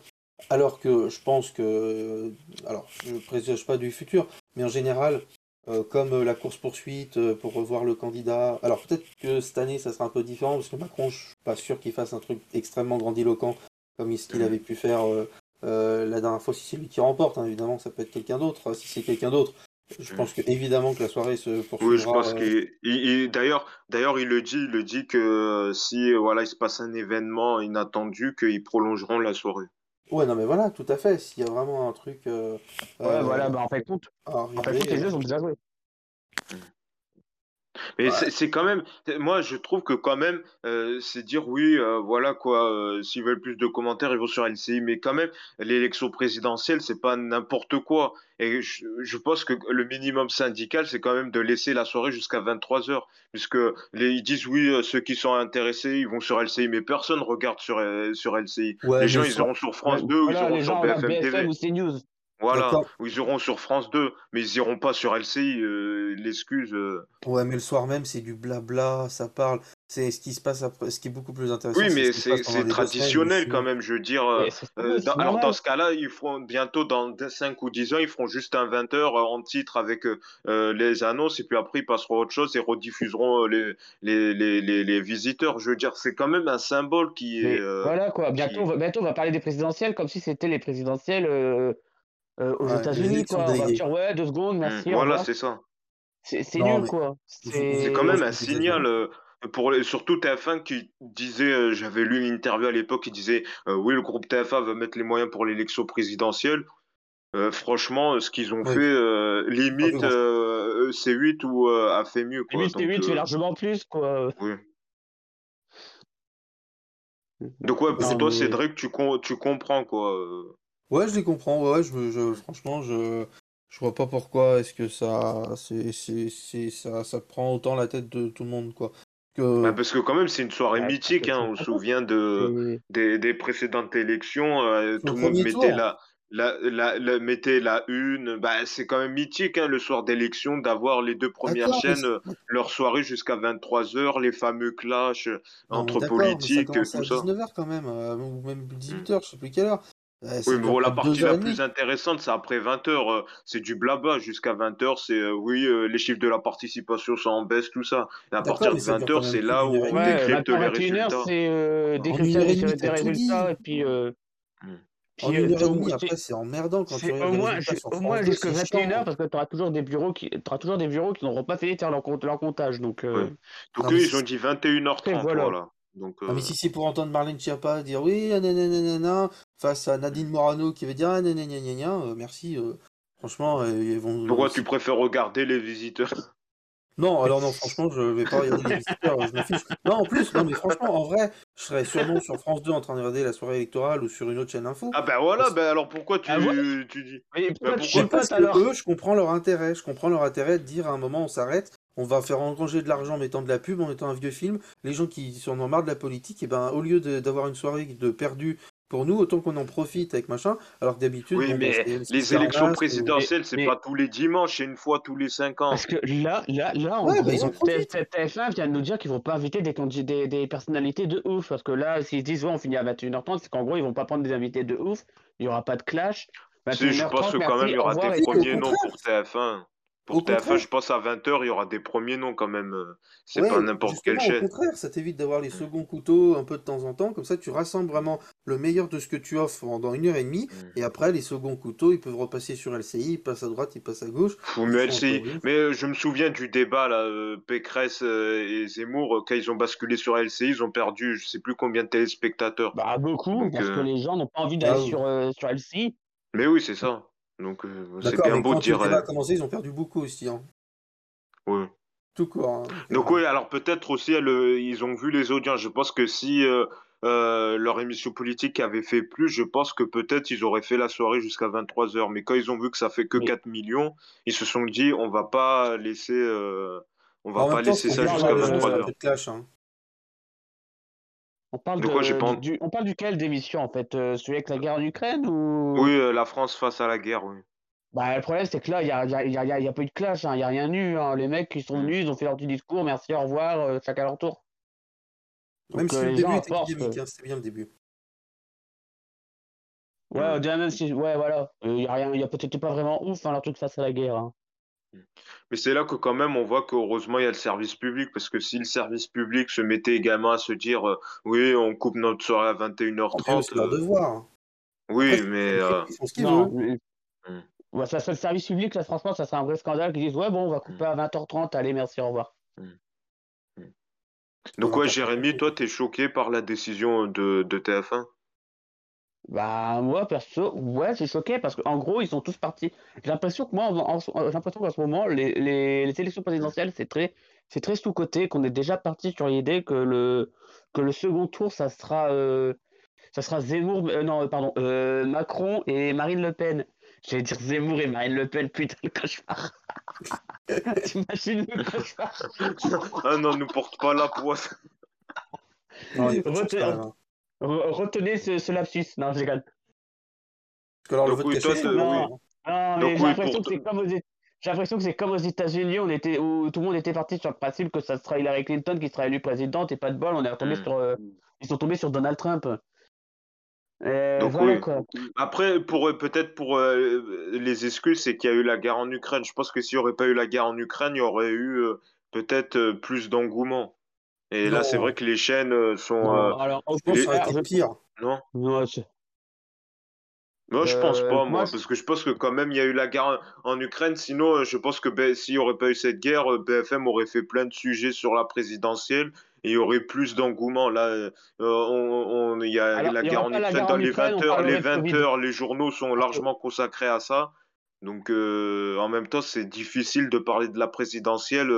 Alors que je pense que, alors je ne présage pas du futur, mais en général, euh, comme la course-poursuite euh, pour revoir le candidat, alors peut-être que cette année ça sera un peu différent, parce que Macron, je suis pas sûr qu'il fasse un truc extrêmement grandiloquent comme ce qu'il avait pu faire euh, la dernière fois, si c'est lui qui remporte, hein, évidemment, ça peut être quelqu'un d'autre. Si c'est quelqu'un d'autre, je pense que évidemment que la soirée se
Oui, je
poursuivra.
pense
euh,
d'ailleurs, d'ailleurs, il le dit, il le dit que euh, si euh, voilà, il se passe un événement inattendu, qu'ils prolongeront la soirée.
Ouais, non, mais voilà, tout à fait. S'il y a vraiment un truc euh,
Ouais,
euh,
voilà, bah en fait, compte, en fait, compte, les jeux sont déjà joués.
Mais
ouais,
c'est quand même, moi je trouve que quand même, euh, c'est dire oui, euh, voilà quoi, euh, s'ils veulent plus de commentaires, ils vont sur LCI, mais quand même, l'élection présidentielle, c'est pas n'importe quoi. Et je, je pense que le minimum syndical, c'est quand même de laisser la soirée jusqu'à 23 heures, puisque les, ils disent oui, ceux qui sont intéressés, ils vont sur LCI, mais personne regarde sur, sur LCI.
ouais,
Les gens, ils iront sur France 2 ou ils iront sur BFM TV.
ou CNews.
Voilà, ils iront sur France 2, mais ils iront pas sur LCI, euh, l'excuse. euh,
Ouais, mais le soir même, c'est du blabla, ça parle. C'est ce qui se passe après. Ce qui est beaucoup plus intéressant,
Oui, mais c'est
semaines,
traditionnel quand même, je veux dire. euh, euh, dans- alors dans ce cas-là, ils feront bientôt dans 5 ou 10 ans, ils feront juste un 20 heures euh, en titre avec les annonces et puis après ils passeront à autre chose et rediffuseront les, les, les, les, les visiteurs. Je veux dire, c'est quand même un symbole qui est... Euh,
voilà, quoi. Bientôt, on va, bientôt, on va parler des présidentielles comme si c'était les présidentielles euh, aux
Ouais,
États-Unis, quoi. On va dire, ouais, deux secondes,
Hmm,
merci,
voilà, c'est ça.
C'est nul,
mais
quoi.
C'est quand même un signal euh, pour les, surtout TF1 qui disait, euh, j'avais lu une interview à l'époque qui disait, euh, oui, le groupe TF1 va mettre les moyens pour l'élection présidentielle. Euh, franchement, ce qu'ils ont fait, euh, limite, euh, C8 ou euh, a fait mieux, quoi.
Limite,
Donc,
T8 fait largement plus, quoi.
oui. Donc ouais, pour
Non,
toi,
mais...
Cédric, tu, com- tu comprends, quoi.
Ouais, je les comprends. Ouais, je, je, franchement, je, je vois pas pourquoi est-ce que ça, c'est, c'est, c'est, ça, ça prend autant la tête de tout le monde, quoi.
Bah, parce que quand même, c'est une soirée
Ouais,
mythique,
que
hein. On se souvient de, des, des précédentes élections. euh, tout
le
monde mettait
tour,
la, la, la, la- mettait la une. Bah, c'est quand même mythique, hein, le soir d'élection, d'avoir les deux premières chaînes, leur soirée jusqu'à 23 heures, les fameux clashs
non,
entre
d'accord, mais ça
politiques, tout
à
ça.
19h quand même, euh, ou même
Mm.
18h, je sais plus quelle heure.
Oui, mais bon, la partie la plus intéressante, c'est après 20 heures. euh, c'est du blabla. Jusqu'à 20 heures, c'est euh, oui, euh, les chiffres de la participation sont en baisse, tout ça. Et à partir de
ça
20
dure quand
heures,
même
c'est
plus
là où on.
Ouais,
décrypte
20
les
21h,
résultats.
c'est euh,
En
décrypter
une heure et
des, résultats et puis.
En
puis
une
euh,
après, c'est emmerdant quand tu
au moins, moins
France 2,
jusque
c'est
21h
chiant.
parce que tu auras toujours des bureaux qui, t'auras toujours des bureaux qui n'auront pas fini de faire leur, compte- leur comptage. Donc,
Ouais. Donc
Non,
eux, ils ont dit
après,
21h30,
voilà.
voilà. Donc,
non, mais
euh,
si c'est pour entendre Marlène Schiappa dire oui, nanana, face à Nadine Morano qui veut dire ah, nanana, euh, merci, euh, franchement, euh, ils vont.
pourquoi tu préfères regarder les visiteurs?
Non, alors non, franchement, je vais pas regarder les visiteurs, je m'en fiche. Non, en plus, non, mais franchement, en vrai, je serais sûrement sur France 2 en train de regarder la soirée électorale ou sur une autre chaîne info.
Ah ben voilà,
Parce-
ben alors pourquoi tu,
Ah ouais
tu dis?
Mais
Ben
pourquoi
parce que
alors?
eux, je comprends leur intérêt. Je comprends leur intérêt de dire à un moment on s'arrête, on va faire engranger de l'argent en mettant de la pub, en mettant un vieux film. Les gens qui sont en ont marre de la politique, et ben au lieu de- d'avoir une soirée de perdu pour nous, autant qu'on en profite avec machin. Alors que d'habitude,
Oui,
bon, bah,
mais les élections
Carnas ou-
présidentielles, c'est
mais-
pas tous les dimanches, c'est une fois tous les cinq ans.
Parce que là, là, là, en
Ouais, bah, ils
gros, T- TF1 vient de nous dire qu'ils vont pas inviter des, des, des personnalités de ouf. Parce que là, s'ils disent, ouais, on finit à 21h30, c'est qu'en gros, ils vont pas prendre des invités de ouf. Il y aura pas de clash.
Si, je pense
21h30,
que quand même, il y
au
aura des premiers noms pour TF1. Pour
Au
TF1,
contraire.
je pense à 20h, il y aura des premiers noms quand même. euh, C'est
Ouais,
pas n'importe quelle
justement, au
chaîne.
contraire, ça t'évite d'avoir les seconds couteaux un peu de temps en temps, comme ça tu rassembles vraiment le meilleur de ce que tu offres pendant une heure et demie,
Mm.
et après les seconds couteaux, ils peuvent repasser sur LCI, ils passent à droite, ils passent à gauche.
Fou, mais LCI. Mais euh, je me souviens du débat, là, euh, Pécresse et Zemmour, quand ils ont basculé sur LCI, ils ont perdu je sais plus combien de téléspectateurs.
Bah, beaucoup,
Donc,
parce que les gens n'ont pas envie
Ah
d'aller sur, euh, sur LCI.
Mais oui, c'est ça. Donc euh, c'est bien beau de dire. Euh,
Commencé, ils ont perdu beaucoup aussi. Hein.
Oui.
Tout court. Hein.
Donc oui, alors peut-être aussi euh, ils ont vu les audiences. Je pense que si leur émission politique avait fait plus, je pense que peut-être ils auraient fait la soirée jusqu'à 23h. Mais quand ils ont vu que ça fait que
oui.
4 millions, ils se sont dit on va pas laisser on va
bah,
pas laisser ça jusqu'à
23h.
On parle
De quoi,
de,
pas
du, on parle duquel d'émission en fait euh, Celui avec la guerre en Ukraine ou?
Oui, euh, la France face à la guerre, oui.
Bah le problème c'est que là il y a, il y, a, il y, a, il y a pas eu de clash, hein, il y a rien eu. hein. Les mecs qui sont
Mm.
venus, ils ont fait leur petit discours, merci, au revoir, euh, chacun à leur tour.
Même
Donc,
si
euh,
le début était dynamique, hein, c'était bien le début.
Ouais, on dirait même si, ouais voilà, Euh, il y a rien, il y a peut-être pas vraiment ouf hein, leur truc face à la guerre.
Mais c'est là que quand même on voit qu'heureusement il y a le service public parce que si le service public se mettait également à se dire euh, oui on coupe notre soirée à
En plus,
21h30,
c'est leur
euh,
devoir.
oui
Après,
mais euh,
ils font ce qu'ils
Non,
veulent.
mais-
Mm.
ouais, ça serait le service public là, franchement, ça serait un vrai scandale qu'ils disent ouais bon on va couper à 20h30, allez merci, au revoir.
donc
Dans
ouais Jérémy, toi t'es choqué par la décision de, de TF1?
Bah moi perso, ouais, suis choqué parce qu'en gros ils sont tous partis. J'ai l'impression que moi, en- en- j'ai l'impression qu'en ce moment les, les, les élections présidentielles c'est très c'est très sous coté, qu'on est déjà parti sur l'idée que le que le second tour ça sera euh, ça sera Zemmour, euh, non euh, pardon, euh, Macron et Marine Le Pen. J'allais dire Zemmour et Marine Le Pen, putain le cauchemar. T'imagines le cauchemar?
Ah non, nous porte pas la poisse.
Non, il y a pas de chance,
Retenez-
quand même, hein.
Re- Retenez ce, ce lapsus, non je rigole.
Parce que alors, le vote caché, non.
oui. Non, mais j'ai
oui,
l'impression que c'est comme aux Éta- j'ai l'impression que c'est comme aux États-Unis, on était où tout le monde était parti sur le principe que ça sera Hillary Clinton qui sera élue présidente et pas de bol, on est retombé
Mm.
sur euh, ils sont tombés sur Donald Trump.
Donc
voilà
oui.
quoi.
Après, pour euh, peut-être pour euh, les excuses, c'est qu'il y a eu la guerre en Ukraine. Je pense que s'il n'y aurait pas eu la guerre en Ukraine, il y aurait eu euh, peut-être euh, plus d'engouement. Et là, c'est vrai que les chaînes euh, sont.
Non,
euh,
alors au
Je pense que ça
contraire,
été pire.
Non?
non, je-
Moi, je pense
Euh,
pas, moi,
moi, je-
parce que je pense que quand même, il y a eu la guerre en Ukraine. Sinon, euh, je pense que B- s'il n'y aurait pas eu cette guerre, euh, BFM aurait fait plein de sujets sur la présidentielle et il y aurait plus d'engouement. Là, euh, on, on- il y a
Alors,
la
il y
guerre en Ukraine dans les
Ukraine,
20
on
heures. Les
de
20
Covid.
heures, les journaux sont largement consacrés à ça. Donc, euh, en même temps, c'est difficile de parler de la présidentielle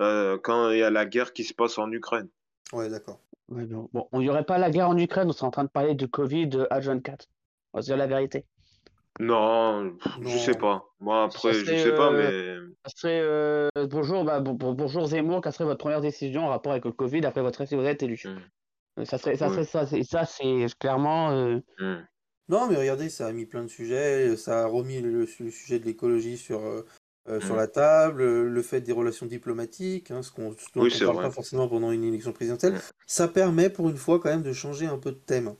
euh, quand il y a la guerre qui se passe en Ukraine.
Ouais, d'accord.
Ouais, bon, bon, on n'y aurait pas la guerre en Ukraine, on serait en train de parler de Covid euh, H24. On va se dire la vérité.
Non, je
Non.
sais pas. Moi, après, je
serait,
sais pas,
euh,
mais.
Ça serait euh, bonjour, bah, bon- bon- bonjour Zemmour, quelle serait votre première décision en rapport avec le Covid après votre si vous êtes élu?
Mm.
Euh, Ça serait ça, serait ça, c'est ça, c'est clairement. euh,
Hmm.
Non, mais regardez, ça a mis plein de sujets, ça a remis le, le sujet de l'écologie sur, euh, euh, sur
Mm.
la table, euh, le fait des relations diplomatiques, hein, ce qu'on
Oui, c'est
parle
vrai.
pas forcément pendant une élection présidentielle.
Mm.
Ça permet pour une fois quand même de changer un peu de thème.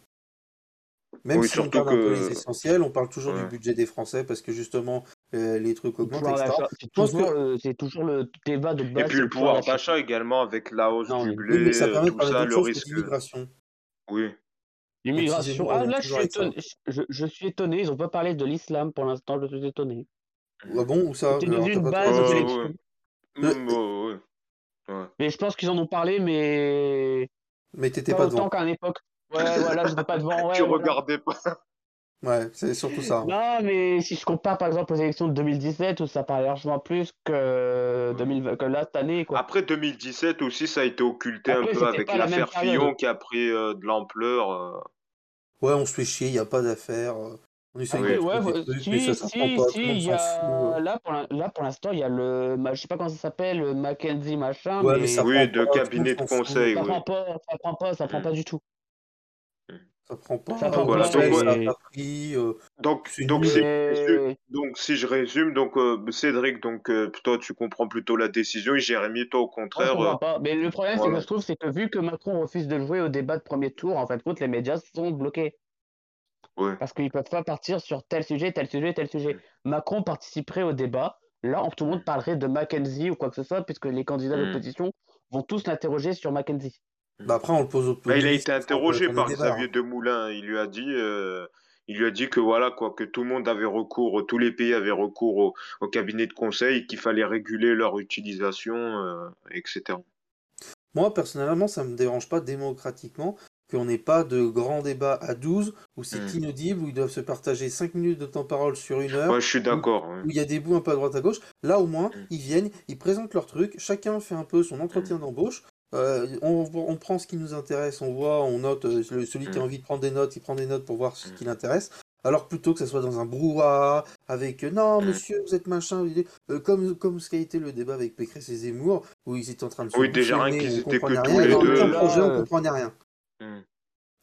Même
Oui,
si on parle un peu les
que.
essentiels, on parle toujours du budget des Français parce que justement euh, les trucs augmentent,
c'est
Je pense
toujours,
que
toujours le débat de
Et
base,
puis
c'est
le
pouvoir d'achat.
également avec la hausse
Non,
du
oui.
oui, mais
blé,
ça permet de
tout
parler
ça, le
que
risque. Oui.
L'immigration. Ah, là, je suis étonné. Je, je suis étonné. Ils ont pas parlé de l'islam pour l'instant. Je suis étonné.
Ah bon, où ça?
C'était devenu une base
ouais.
Euh,
Mm, ouais, ouais. Ouais.
Mais je pense qu'ils en ont parlé, mais
mais t'étais
pas
pas
autant
devant.
qu'à l'époque. Ouais, voilà, j'étais pas devant.
Tu
Ouais, voilà.
regardais pas.
Ouais, c'est surtout ça. hein.
Non, mais si je compare par exemple aux élections de 2017 où ça parlait largement plus que,
Ouais.
2020, que là cette année, quoi.
Après 2017 aussi, ça a été occulté un
Après,
peu
c'était
avec
la
l'affaire
période.
Fillon qui a pris euh, de l'ampleur. euh.
Ouais, on se fait chier, il n'y a pas d'affaires. euh, On essaye de
ouais,
trucs, mais ça,
si,
ça
si,
pas,
si, y a,
euh.
là pour l'instant, il y a le, je sais pas comment ça s'appelle, le Mackenzie machin,
Ouais, mais ça
mais
Oui,
prend
de
pas,
cabinet de conseil,
ça
oui.
prend pas, ça prend pas, ça prend
Mm.
pas du tout.
Ça prend pas.
Ça prend
Voilà,
pas,
donc,
ça pris. euh,
Donc, si je résume,
et
donc, si je résume, donc, euh, Cédric, donc, euh, toi, tu comprends plutôt la décision et Jérémy, toi, au contraire, euh,
comprends pas. Mais le problème, c'est que je trouve, c'est que vu que Macron refuse de jouer au débat de premier tour, en fin de compte, les médias sont bloqués.
Ouais.
Parce qu'ils peuvent pas partir sur tel sujet, tel sujet, tel sujet. Macron participerait au débat. Là, tout le monde parlerait de Mackenzie ou quoi que ce soit, puisque les candidats
Mm.
d'opposition vont tous l'interroger sur Mackenzie.
Bah après, on le pose au,
Bah, il a été interrogé par
débat.
Xavier
hein.
Demoulin. Il lui a dit, euh, il lui a dit que voilà quoi, que tout le monde avait recours, tous les pays avaient recours au, au cabinet de conseil, qu'il fallait réguler leur utilisation, euh, etc.
Moi, personnellement, ça me dérange pas démocratiquement qu'on n'ait pas de grand débat à 12 où c'est
Mm.
inaudible, où ils doivent se partager 5 minutes de temps parole sur une heure,
Ouais, je suis d'accord.
où il y a des bouts un peu à droite à gauche. Là, au moins,
Mm.
ils viennent, ils présentent leur truc, chacun fait un peu son entretien d'embauche. Euh, on, on prend ce qui nous intéresse, on voit, on note, euh, celui qui a
Mm.
envie de prendre des notes, il prend des notes pour voir ce
Mm.
qui l'intéresse. Alors plutôt que ça soit dans un brouhaha, avec euh, non
Mm.
monsieur, vous êtes machin, euh, comme, comme ce qu'a été le débat avec Pécresse et Zemmour, où ils étaient en train de se
Oui, déjà, rien qu'ils étaient que
comprenait
tous
rien,
les deux.
Là,
projet, on comprenait rien.
Mm.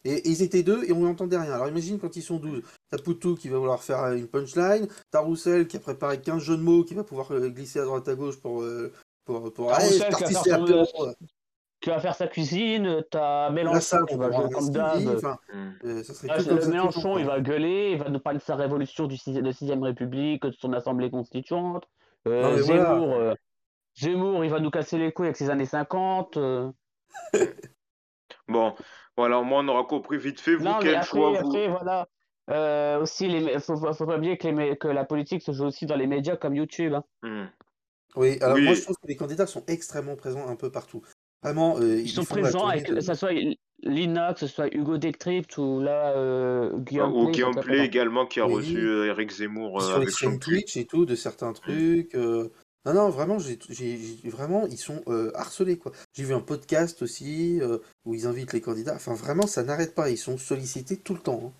Et, et ils étaient deux et on n'entendait rien. Alors imagine quand ils sont 12. T'as Poutou qui va vouloir faire euh, une punchline. T'as Roussel qui a préparé 15 jeux de mots qui va pouvoir euh, glisser à droite à gauche pour. euh, pour, pour...
Roussel qui va
parti,
faire
c'est
son-
l'apéro.
qui va faire sa cuisine, t'as Mélenchon qui va jouer comme d'hab.
Enfin,
Mm.
euh,
Ah, le
temps,
Mélenchon, il va gueuler, il va nous parler de sa révolution du sixi- de 6ème République, de son assemblée constituante. Euh,
Non, mais voilà.
Zemmour, euh, Zemmour, il va nous casser les couilles avec ses années 50. euh.
Bon, voilà, au moins on aura compris vite fait, vous,
Non, mais
quel
après,
choix vous...
après voilà. Euh, aussi, les, faut, faut faut pas oublier que, les mé- que la politique se joue aussi dans les médias comme YouTube. hein.
Mm.
Oui, alors
Oui.
moi je trouve que les candidats sont extrêmement présents un peu partout. Vraiment, euh,
Ils sont présents avec,
de-
que ce soit Lina, que ce soit Hugo Décrypte ou là, euh, Guillaume
Ou
Play,
Guillaume également qui a
Oui.
reçu euh, Eric Zemmour euh,
sur
avec son.
Twitch et tout, de certains trucs. euh, Non, non, vraiment, j'ai, vraiment, ils sont euh, harcelés, quoi. J'ai vu un podcast aussi euh, où ils invitent les candidats. Enfin, vraiment, ça n'arrête pas. Ils sont sollicités tout le temps. hein.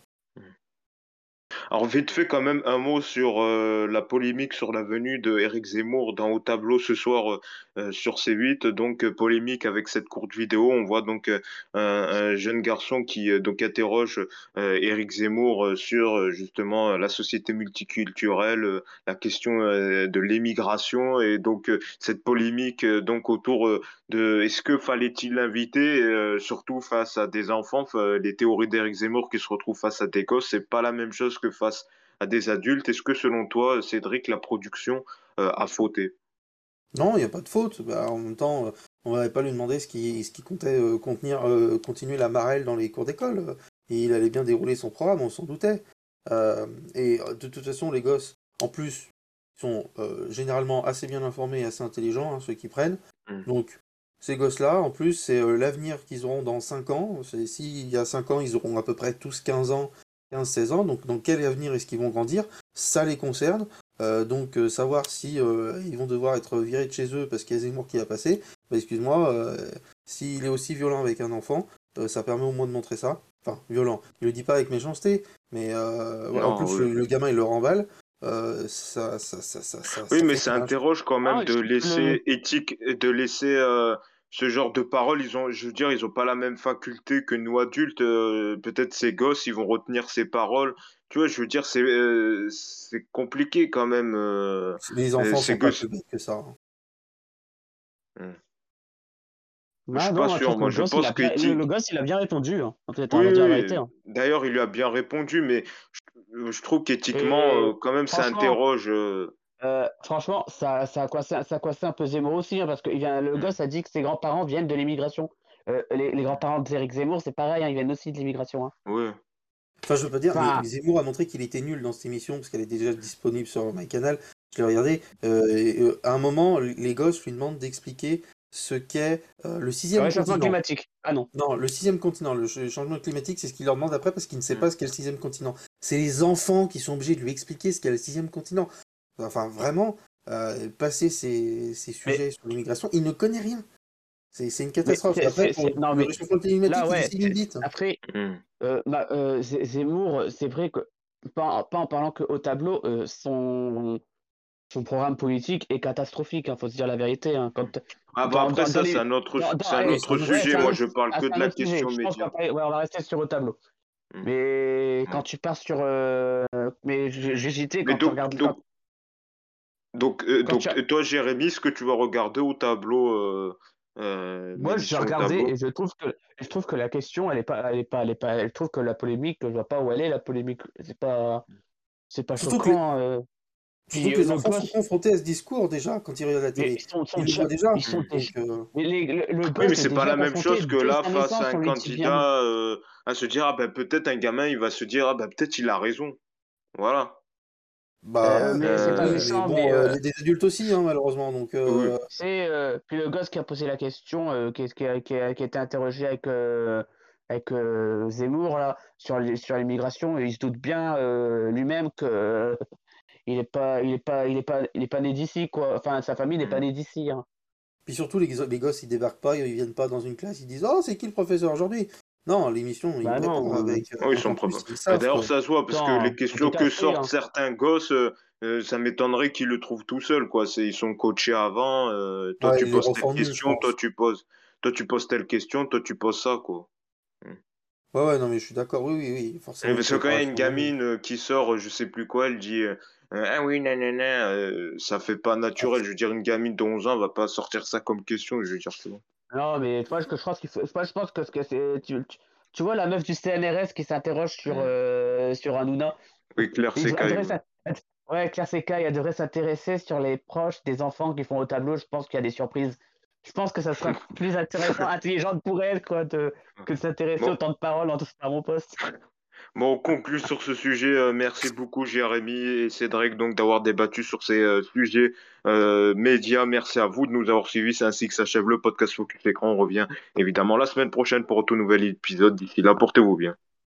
Alors vite fait quand même un mot sur euh, la polémique sur la venue de Eric Zemmour dans Au tableau ce soir euh, euh, sur C8. Donc polémique avec cette courte vidéo. On voit donc un, un jeune garçon qui donc interroge Eric Zemmour sur justement la société multiculturelle, la question de l'émigration et donc cette polémique donc autour de est-ce que fallait-il l'inviter surtout face à des enfants? Les théories d'Eric Zemmour qui se retrouvent face à des gosses, c'est pas la même chose que face à des adultes. Est-ce que selon toi, Cédric, la production euh, a fauté?
Non, il n'y a pas de faute. Bah, en même temps, euh, on n'avait pas lui demander ce qui, ce qui comptait euh, contenir, euh, continuer la marelle dans les cours d'école. il allait bien dérouler son programme, on s'en doutait. Et de toute façon, les gosses, en plus, sont généralement assez bien informés et assez intelligents, hein, ceux qui prennent.
Mm.
Donc, ces gosses-là, en plus, c'est l'avenir qu'ils auront dans 5 ans. S'il y a 5 ans, ils auront à peu près tous 15 ans, 15-16 ans. Donc, dans quel avenir est-ce qu'ils vont grandir? Ça les concerne. Euh, donc, euh, savoir si euh, ils vont devoir être virés de chez eux parce qu'il y a Zemmour qui a passé, bah, excuse-moi, euh, s'il est aussi violent avec un enfant, euh, ça permet au moins de montrer ça. Enfin, violent. Il le dit pas avec méchanceté, mais euh, voilà, en plus,
oui.
le, le gamin, il le remballe. Euh, ça, ça, ça, ça, ça,
Oui,
ça
mais ça interroge quand même
Ah,
de
je-
laisser éthique, de laisser euh, ce genre de paroles. Ils ont, je veux dire, ils ont pas la même faculté que nous adultes. euh, Peut-être ces gosses, ils vont retenir ces paroles. Tu vois, je veux dire, c'est euh, c'est compliqué quand même. euh.
Les enfants
c'est
sont pas
que-
plus bêtes que ça. hein.
Je suis pas sûr, moi, je
le gosse,
pense
il a
que
le, le gosse, il a bien répondu. Hein. Hein.
D'ailleurs, il lui a bien répondu, mais je, je trouve qu'éthiquement, euh, quand même, ça interroge. Euh,
franchement, ça, ça a coincé, ça a coincé un peu Zemmour aussi, hein, parce que il vient, le
hmm,
gosse a dit que ses grands-parents viennent de l'immigration. Euh, les, les grands-parents d'Éric Zemmour, c'est pareil, hein, ils viennent aussi de l'immigration. hein.
ouais.
Enfin, je veux pas dire, mais Zemmour a montré qu'il était nul dans cette émission parce qu'elle est déjà disponible sur MyCanal. Je l'ai regardé. euh, et, euh, à un moment, les gosses lui demandent d'expliquer ce qu'est euh, le
le
sixième
réchauffement
continent.
climatique. Ah non.
Non, le sixième continent, le ch- changement climatique, c'est ce qu'il leur demande après parce qu'il ne sait
hmm.
pas ce qu'est le sixième continent. C'est les enfants qui sont obligés de lui expliquer ce qu'est le sixième continent. Enfin, vraiment, euh, passer ces, ces
Mais,
sujets sur l'immigration, il ne connaît rien. C'est c'est une catastrophe. Après,
non,
le
mais là, ouais.
bite.
Après,
hmm.
euh, bah, euh, Zemmour, c'est vrai que, pas, pas en parlant que au tableau, euh, son, son programme politique est catastrophique, il faut se dire la vérité. hein. Quand,
Ah bah
dans,
après
dans,
ça, c'est
les,
un autre, c'est un
un
autre sujet.
un
Moi,
autre,
je parle
ah,
que de
un
la question média.
ouais, on va rester sur au tableau.
Hmm,
Mais quand
ouais.
tu pars sur. euh, mais
Mais
quand tu
donc,
regardes. Quand,
donc, donc, euh,
tu,
donc, et toi, Jérémy, ce que tu vas regarder au tableau, euh, euh,
moi,
au
regardé et je trouve que je trouve que la question, elle est pas, elle est pas, elle est pas. Je trouve que la polémique, je vois pas où elle est la polémique. C'est pas, c'est pas
Surtout que
choquant. euh.
surtout que
euh,
les
le
enfants sont confrontés à ce discours déjà quand ils regardent la
mais
télé.
ils sont, sont
Ils le
déjà, ils sont
euh,
mais les- le, le
Oui, mais c'est pas la même chose que là, face à un candidat, euh, à se dire, ah ben peut-être un gamin, il va se dire, ah ben peut-être il a raison. Voilà.
Bah,
Euh, mais c'est pas
Euh,
mais
méchant,
bon,
mais
euh,
euh,
des adultes aussi, hein, malheureusement. Donc,
oui.
euh,
C'est euh, puis le gosse qui a posé la question, euh, qui, qui, a, qui, a, qui a été interrogé avec, euh, avec euh, Zemmour là, sur les- sur l'immigration, et il se doute bien euh, lui-même que euh, il est pas il est pas il est pas il est pas né d'ici quoi. Enfin sa famille n'est pas
Hmm.
née d'ici. hein.
Puis surtout, les, les gosses, ils débarquent pas, ils viennent pas dans une classe, ils disent Oh, c'est qui le professeur aujourd'hui? Non, l'émission, ils
Bah
préparent
non. euh,
avec. euh,
Oui, ils sont
ils
Bah, D'ailleurs, ça se voit, parce que les questions que sortent
hein.
certains gosses, euh, euh, ça m'étonnerait qu'ils le trouvent tout seuls, quoi. C'est, ils sont coachés avant. euh, toi,
Ouais,
tu
ils
poses telle question, toi, tu poses, toi, tu poses telle question, toi, tu poses ça, quoi.
Ouais, ouais, non, mais je suis d'accord, oui, oui, oui, forcément,
Parce que quand il y a une gamine euh, qui sort, euh, je sais plus quoi, elle dit, euh, euh, ah oui, nanana, euh, ça fait pas
Ah,
naturel. Je veux dire, une gamine de 11 ans va pas sortir ça comme question. Je veux dire, c'est bon.
Non mais je, je pense qu'il faut je pense que ce que c'est tu, tu, tu vois la meuf du CNRS qui s'interroge sur
Hmm.
euh, sur Hanouna.
Oui, Claire
Il
Secaille,
ouais. Claire Seca, elle devrait s'intéresser sur les proches des enfants qui font au tableau. Je pense qu'il y a des surprises. Je pense que ça sera plus intéressant, intelligent pour elle, quoi, de, que de s'intéresser au
Bon,
temps de parole en tout à mon poste.
Bon, on conclut sur ce sujet. Euh, merci beaucoup, Jérémy et Cédric, donc d'avoir débattu sur ces euh, sujets euh, médias. Merci à vous de nous avoir suivis. C'est ainsi que s'achève le podcast Focus Écran. On revient évidemment la semaine prochaine pour un tout nouvel épisode. D'ici là, portez-vous bien.